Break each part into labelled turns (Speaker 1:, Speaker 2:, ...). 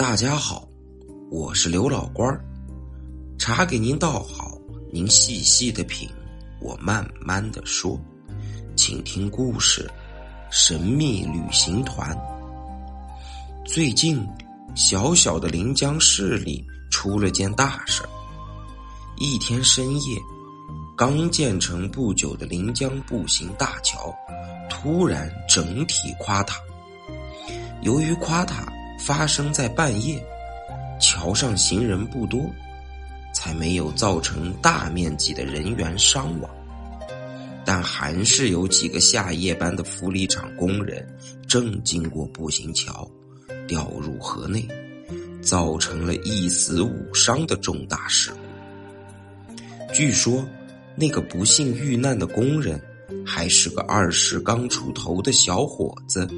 Speaker 1: 大家好，我是刘老官儿，茶给您倒好，您细细的品，我慢慢的说，请听故事《神秘旅行团》。最近，小小的临江市里出了件大事儿一天深夜，刚建成不久的临江步行大桥突然整体垮塌。由于垮塌。发生在半夜，桥上行人不多，才没有造成大面积的人员伤亡。但还是有几个下夜班的福利厂工人正经过步行桥，掉入河内，造成了一死五伤的重大事故。据说，那个不幸遇难的工人还是个二十刚出头的小伙子。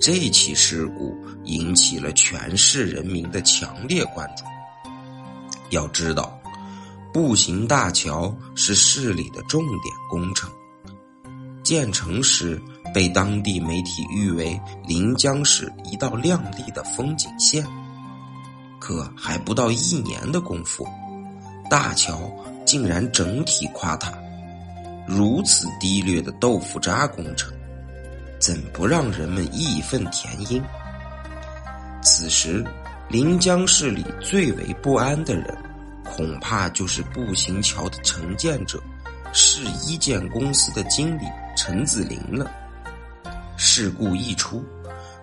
Speaker 1: 这起事故引起了全市人民的强烈关注。要知道，步行大桥是市里的重点工程，建成时被当地媒体誉为临江市一道亮丽的风景线。可还不到一年的功夫，大桥竟然整体垮塌，如此低劣的豆腐渣工程。怎不让人们义愤填膺？此时，临江市里最为不安的人，恐怕就是步行桥的承建者——市一建公司的经理陈子林了。事故一出，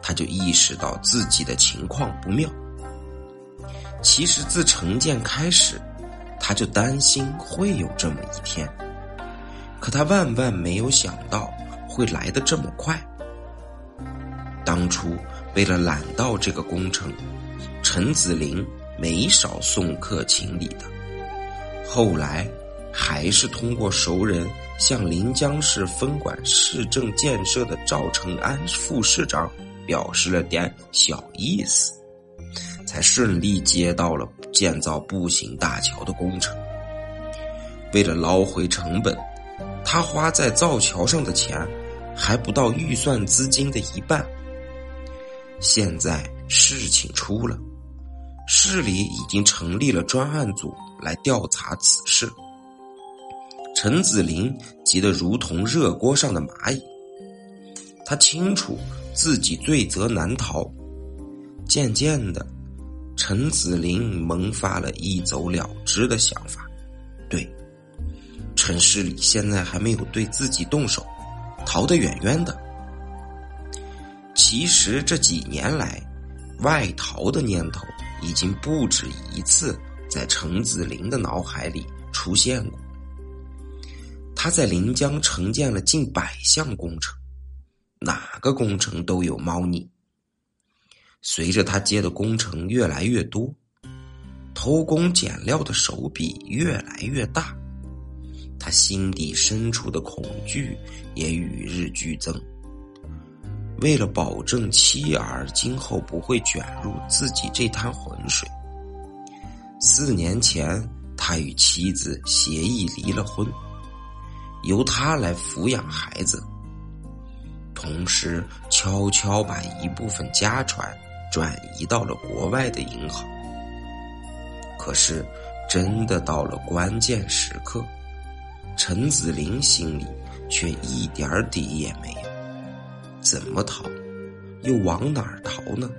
Speaker 1: 他就意识到自己的情况不妙。其实自承建开始，他就担心会有这么一天，可他万万没有想到。会来的这么快。当初为了揽到这个工程，陈子林没少送客请礼的。后来还是通过熟人向临江市分管市政建设的赵成安副市长表示了点小意思，才顺利接到了建造步行大桥的工程。为了捞回成本，他花在造桥上的钱。还不到预算资金的一半。现在事情出了，市里已经成立了专案组来调查此事。陈子林急得如同热锅上的蚂蚁，他清楚自己罪责难逃。渐渐的，陈子林萌发了一走了之的想法。对，陈市里现在还没有对自己动手。逃得远远的。其实这几年来，外逃的念头已经不止一次在程子林的脑海里出现过。他在临江承建了近百项工程，哪个工程都有猫腻。随着他接的工程越来越多，偷工减料的手笔越来越大。他心底深处的恐惧也与日俱增。为了保证妻儿今后不会卷入自己这滩浑水，四年前他与妻子协议离了婚，由他来抚养孩子，同时悄悄把一部分家产转移到了国外的银行。可是，真的到了关键时刻。陈子林心里却一点底也没，怎么逃，又往哪儿逃呢？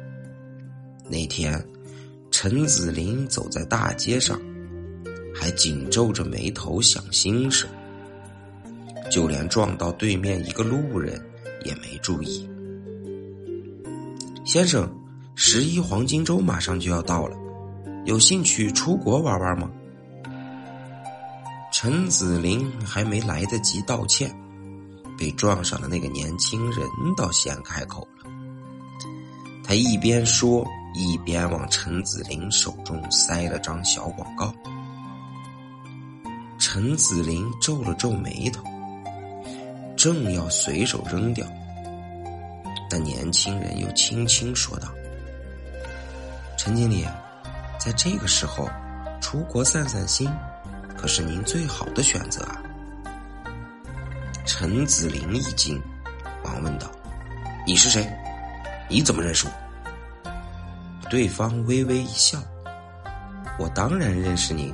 Speaker 1: 那天，陈子林走在大街上，还紧皱着眉头想心事，就连撞到对面一个路人也没注意。先生，十一黄金周马上就要到了，有兴趣出国玩玩吗？陈子林还没来得及道歉，被撞上的那个年轻人倒先开口了。他一边说，一边往陈子林手中塞了张小广告。陈子林皱了皱眉头，正要随手扔掉，但年轻人又轻轻说道：“陈经理，在这个时候出国散散心。”可是您最好的选择啊！陈子林一惊，忙问道：“你是谁？你怎么认识我？”对方微微一笑：“我当然认识你，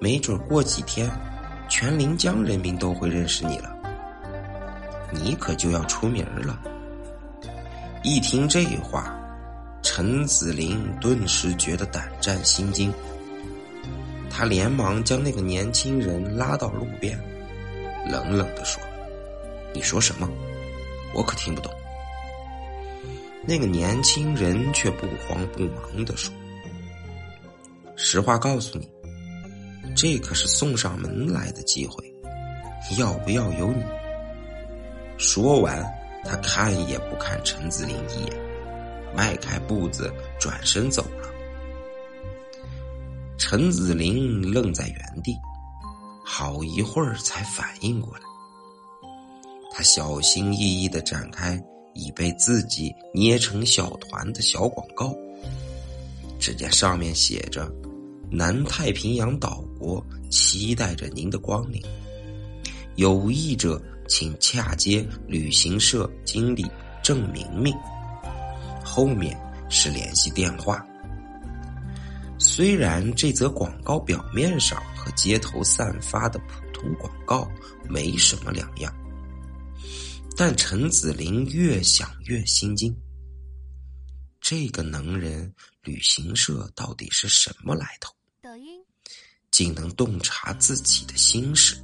Speaker 1: 没准过几天，全临江人民都会认识你了。你可就要出名了。”一听这话，陈子林顿时觉得胆战心惊。他连忙将那个年轻人拉到路边，冷冷的说：“你说什么？我可听不懂。”那个年轻人却不慌不忙的说：“实话告诉你，这可是送上门来的机会，要不要由你？”说完。他看也不看陈子林一眼，迈开步子转身走了。陈子林愣在原地，好一会儿才反应过来。他小心翼翼的展开已被自己捏成小团的小广告，只见上面写着：“南太平洋岛国期待着您的光临，有意者。”请洽接旅行社经理郑明明，后面是联系电话。虽然这则广告表面上和街头散发的普通广告没什么两样，但陈子林越想越心惊。这个能人旅行社到底是什么来头？抖音竟能洞察自己的心事。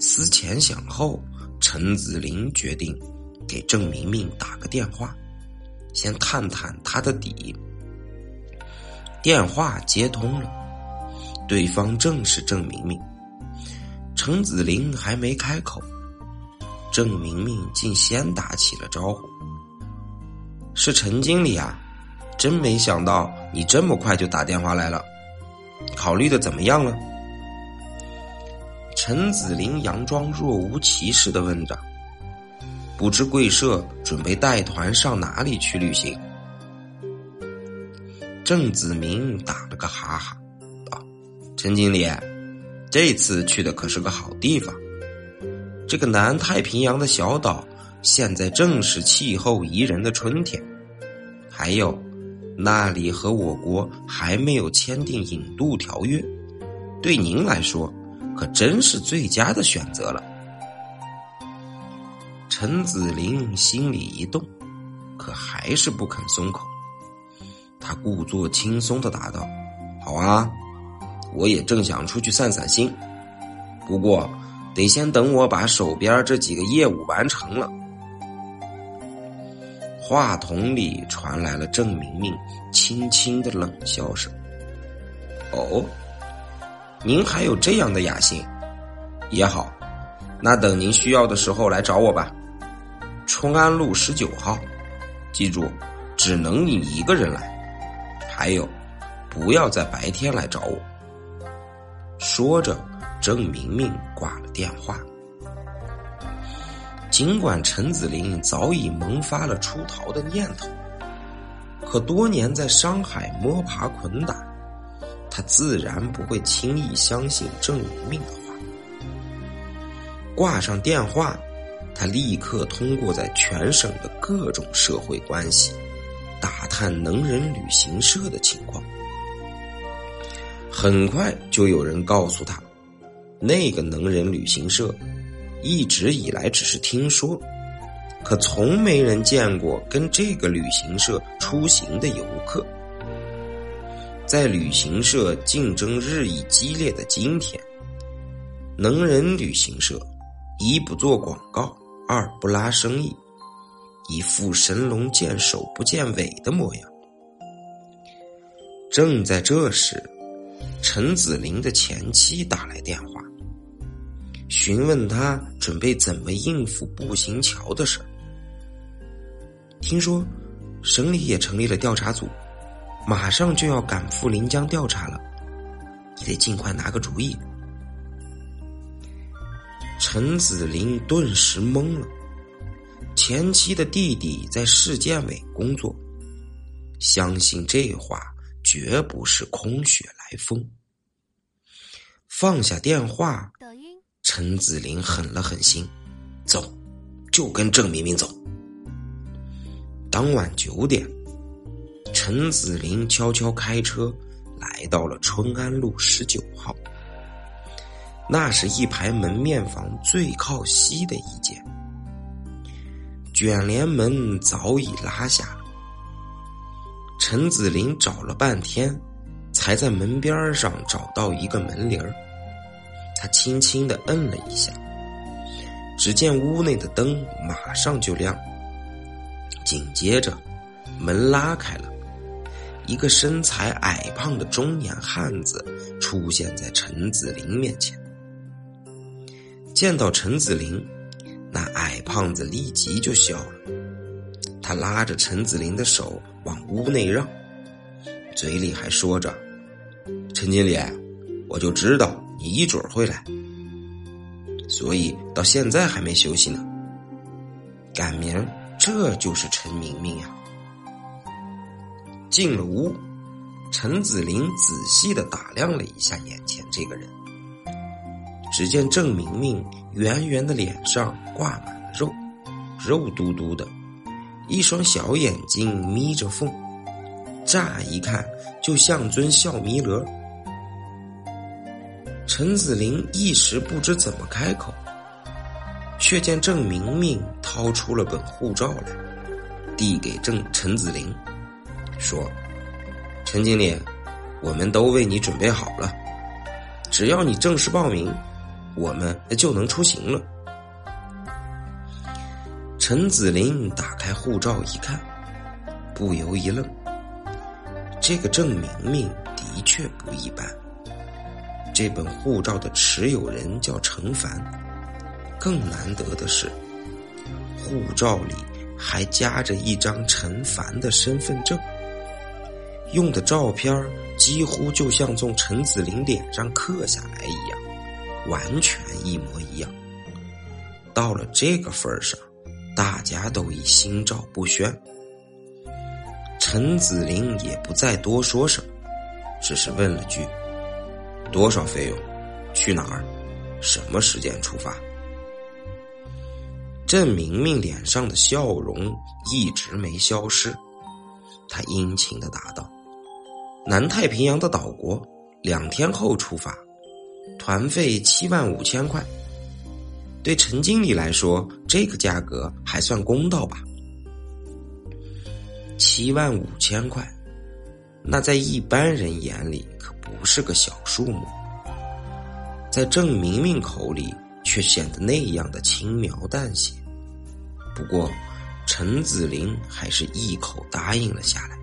Speaker 1: 思前想后，陈子林决定给郑明明打个电话，先探探他的底。电话接通了，对方正是郑明明。陈子林还没开口，郑明明竟先打起了招呼：“是陈经理啊，真没想到你这么快就打电话来了，考虑的怎么样了？”陈子林佯装若无其事的问着：“不知贵社准备带团上哪里去旅行？”郑子明打了个哈哈，道：“陈经理，这次去的可是个好地方。这个南太平洋的小岛，现在正是气候宜人的春天。还有，那里和我国还没有签订引渡条约，对您来说。”可真是最佳的选择了。陈子林心里一动，可还是不肯松口。故作轻松的答道：“好啊，我也正想出去散散心，不过得先等我把手边这几个业务完成了。”话筒里传来了郑明明轻轻的冷笑声：“哦。”您还有这样的雅兴，也好，那等您需要的时候来找我吧。崇安路十九号，记住，只能你一个人来。还有，不要在白天来找我。说着，郑明明挂了电话。尽管陈子林早已萌发了出逃的念头，可多年在上海摸爬滚打。他自然不会轻易相信郑明明的话。挂上电话，他立刻通过在全省的各种社会关系，打探能人旅行社的情况。很快就有人告诉他，那个能人旅行社一直以来只是听说，可从没人见过跟这个旅行社出行的游客。在旅行社竞争日益激烈的今天，能人旅行社一不做广告，二不拉生意，一副神龙见首不见尾的模样。正在这时，陈子林的前妻打来电话，询问他准备怎么应付步行桥的事听说省里也成立了调查组。马上就要赶赴临江调查了，你得尽快拿个主意。陈子林顿时懵了，前妻的弟弟在市建委工作，相信这话绝不是空穴来风。放下电话，陈子林狠了狠心，走，就跟郑明明走。当晚九点。陈子林悄悄开车来到了春安路十九号，那是一排门面房最靠西的一间，卷帘门早已拉下。陈子林找了半天，才在门边上找到一个门铃。他轻轻的摁了一下，只见屋内的灯马上就亮。紧接着，门拉开了，一个身材矮胖的中年汉子出现在陈子林面前。见到陈子林，那矮胖子立即就笑了。他拉着陈子林的手。往屋内让，嘴里还说着：“陈经理，我就知道你一准会来，所以到现在还没休息呢。赶明这就是陈明明呀。”进了屋，陈子林仔细的打量了一下眼前这个人，只见郑明明圆圆的脸上挂满了肉，肉嘟嘟的。一双小眼睛眯着缝，乍一看就像尊笑弥勒。陈子林一时不知怎么开口，却见郑明明掏出了本护照来，递给郑陈子林，说：“陈经理，我们都为你准备好了，只要你正式报名，我们就能出行了。”陈子林打开护照一看，不由一愣。这个郑明明的确不一般。这本护照的持有人叫陈凡，更难得的是，护照里还夹着一张陈凡的身份证，用的照片几乎就像从陈子林脸上刻下来一样，完全一模一样。到了这个份上。大家都已心照不宣，陈子林也不再多说什么，只是问了句：“多少费用？去哪儿？什么时间出发？”郑明明脸上的笑容一直没消失，他殷勤的答道：“南太平洋的岛国，两天后出发，团费七万五千块。”对陈经理来说，这个价格还算公道吧？七万五千块，那在一般人眼里可不是个小数目，在郑明明口里却显得那样的轻描淡写。不过，陈子林还是一口答应了下来。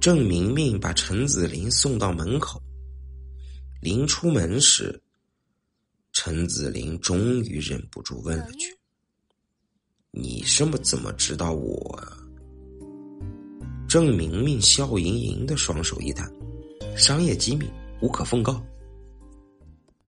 Speaker 1: 郑明明把陈子林送到门口，临出门时。陈子林终于忍不住问了句：“你什么怎么知道我？”郑明明笑盈盈的双手一摊：“商业机密，无可奉告。”